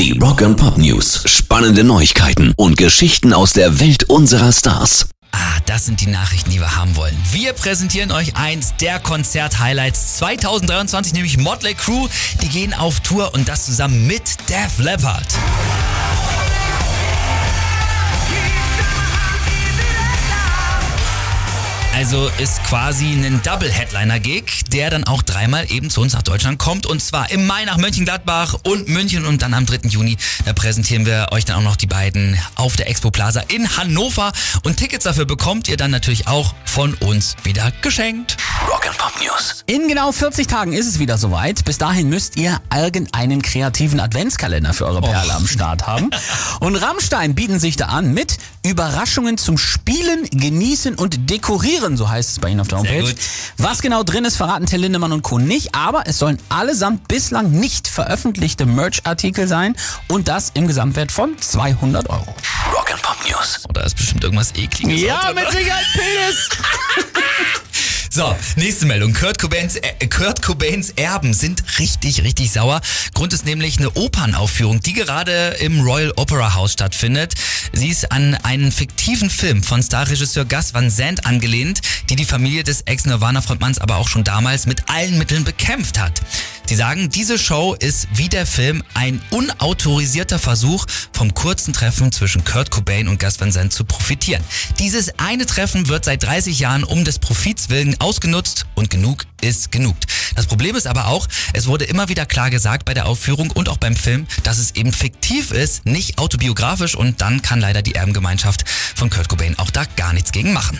Die Rock and Pop News. Spannende Neuigkeiten und Geschichten aus der Welt unserer Stars. Ah, das sind die Nachrichten, die wir haben wollen. Wir präsentieren euch eins der Konzert-Highlights 2023, nämlich Motley Crue. Die gehen auf Tour und das zusammen mit Def Leppard. Also ist quasi ein Double-Headliner-Gig, der dann auch dreimal eben zu uns nach Deutschland kommt. Und zwar im Mai nach Mönchengladbach und München und dann am 3. Juni. Da präsentieren wir euch dann auch noch die beiden auf der Expo Plaza in Hannover. Und Tickets dafür bekommt ihr dann natürlich auch von uns wieder geschenkt. Rock and Pop News. In genau 40 Tagen ist es wieder soweit. Bis dahin müsst ihr irgendeinen kreativen Adventskalender für eure Perle am Start haben. Und Rammstein bieten sich da an mit Überraschungen zum Spielen, Genießen und Dekorieren, so heißt es bei Ihnen auf der Sehr Homepage. gut. Was genau drin ist, verraten Till Lindemann und Co. nicht, aber es sollen allesamt bislang nicht veröffentlichte Merch-Artikel sein und das im Gesamtwert von 200 Euro. Rock and Pop News. Oder ist bestimmt irgendwas ekliges. auch dabei. Sicherheit Penis! So, nächste Meldung. Kurt Cobains, äh, Kurt Cobains Erben sind richtig, richtig sauer. Grund ist nämlich eine Opernaufführung, die gerade im Royal Opera House stattfindet. Sie ist an einen fiktiven Film von Starregisseur Gus Van Sant angelehnt, die die Familie des Ex-Nirvana-Frontmanns aber auch schon damals mit allen Mitteln bekämpft hat. Sie sagen, diese Show ist wie der Film ein unautorisierter Versuch, vom kurzen Treffen zwischen Kurt Cobain und Gus Van Sant zu profitieren. Dieses eine Treffen wird seit 30 Jahren um des Profits willen ausgenutzt und genug ist genug. Das Problem ist aber auch, es wurde immer wieder klar gesagt bei der Aufführung und auch beim Film, dass es eben fiktiv ist, nicht autobiografisch und dann kann leider die Erbengemeinschaft von Kurt Cobain auch da gar nichts gegen machen.